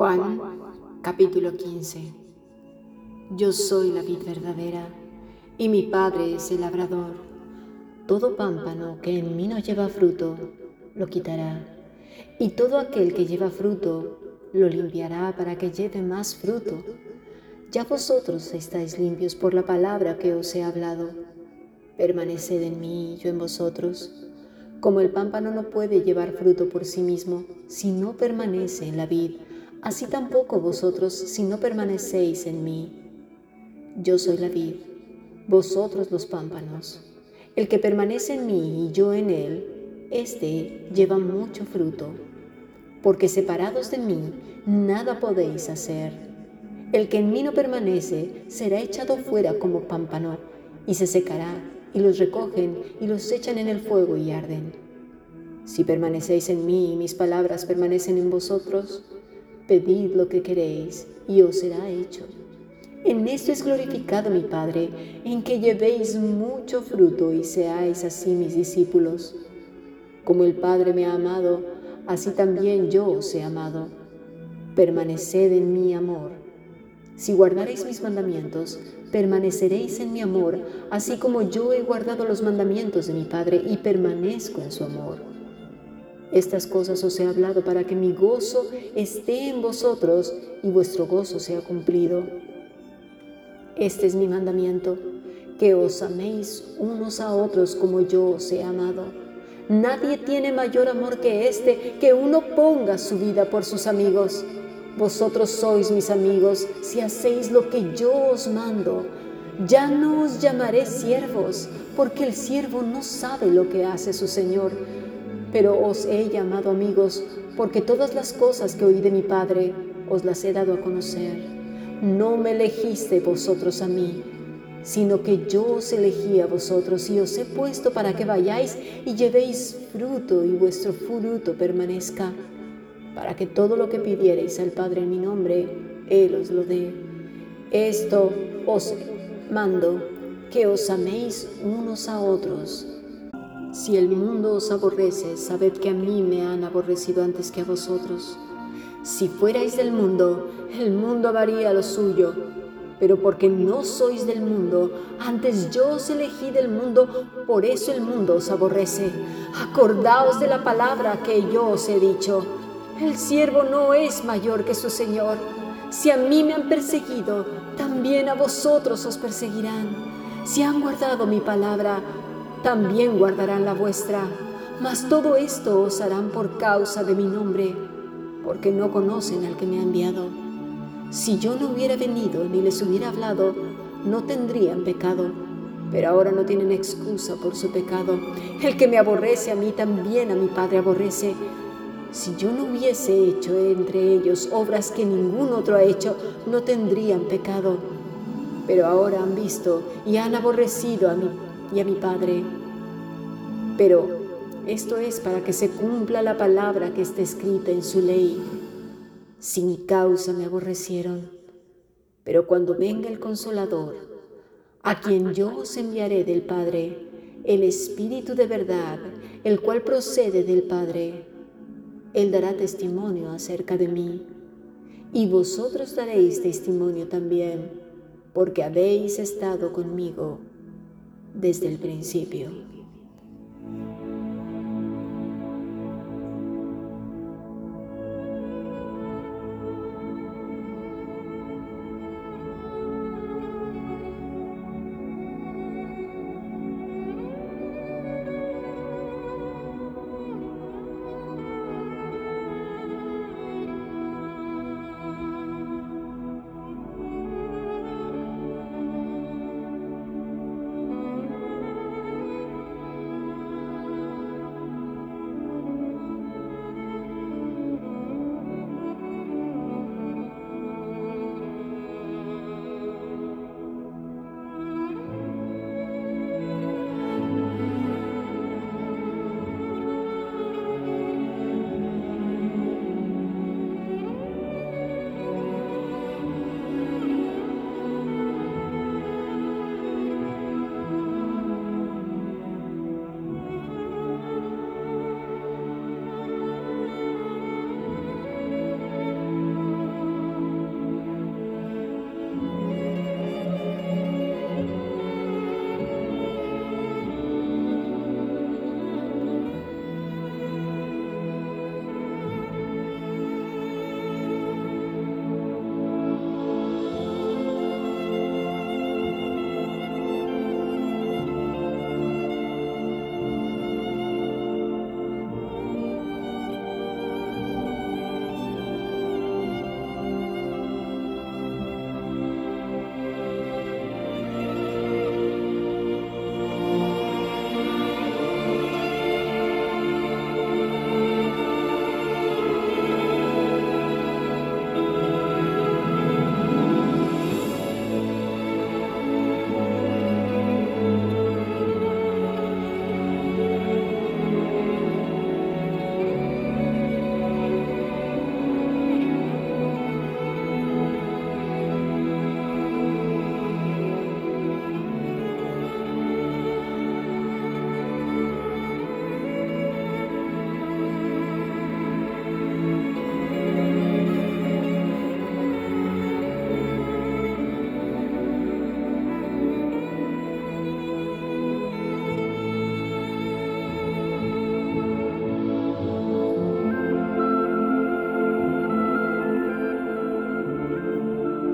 Juan capítulo 15 Yo soy la vid verdadera y mi Padre es el labrador. Todo pámpano que en mí no lleva fruto, lo quitará, y todo aquel que lleva fruto, lo limpiará para que lleve más fruto. Ya vosotros estáis limpios por la palabra que os he hablado. Permaneced en mí y yo en vosotros. Como el pámpano no puede llevar fruto por sí mismo si no permanece en la vid, así tampoco vosotros si no permanecéis en mí. Yo soy la vid, vosotros los pámpanos. El que permanece en mí y yo en él, éste lleva mucho fruto, porque separados de mí nada podéis hacer. El que en mí no permanece será echado fuera como pámpano y se secará, y los recogen y los echan en el fuego y arden. Si permanecéis en mí y mis palabras permanecen en vosotros, Pedid lo que queréis y os será hecho. En esto es glorificado mi Padre, en que llevéis mucho fruto y seáis así mis discípulos. Como el Padre me ha amado, así también yo os he amado. Permaneced en mi amor. Si guardaréis mis mandamientos, permaneceréis en mi amor, así como yo he guardado los mandamientos de mi Padre y permanezco en su amor. Estas cosas os he hablado para que mi gozo esté en vosotros y vuestro gozo sea cumplido. Este es mi mandamiento, que os améis unos a otros como yo os he amado. Nadie tiene mayor amor que este, que uno ponga su vida por sus amigos. Vosotros sois mis amigos si hacéis lo que yo os mando. Ya no os llamaré siervos, porque el siervo no sabe lo que hace su Señor pero os he llamado amigos, porque todas las cosas que oí de mi Padre os las he dado a conocer. No me elegiste vosotros a mí, sino que yo os elegí a vosotros y os he puesto para que vayáis y llevéis fruto y vuestro fruto permanezca, para que todo lo que pidiereis al Padre en mi nombre, Él os lo dé. Esto os mando, que os améis unos a otros si el mundo os aborrece, sabed que a mí me han aborrecido antes que a vosotros. Si fuerais del mundo, el mundo amaría lo suyo, pero porque no sois del mundo, antes yo os elegí del mundo, por eso el mundo os aborrece. Acordaos de la palabra que yo os he dicho. El siervo no es mayor que su Señor. Si a mí me han perseguido, también a vosotros os perseguirán. Si han guardado mi palabra, también guardarán la vuestra. Mas todo esto os harán por causa de mi nombre, porque no conocen al que me ha enviado. Si yo no hubiera venido ni les hubiera hablado, no tendrían pecado, pero ahora no tienen excusa por su pecado. El que me aborrece a mí también a mi Padre aborrece. Si yo no hubiese hecho entre ellos obras que ningún otro ha hecho, no tendrían pecado. Pero ahora han visto y han aborrecido a mí y a mi Padre. Pero esto es para que se cumpla la palabra que está escrita en su ley. Sin causa me aborrecieron, pero cuando venga el consolador, a quien yo os enviaré del Padre, el Espíritu de verdad, el cual procede del Padre, Él dará testimonio acerca de mí, y vosotros daréis testimonio también, porque habéis estado conmigo desde el principio.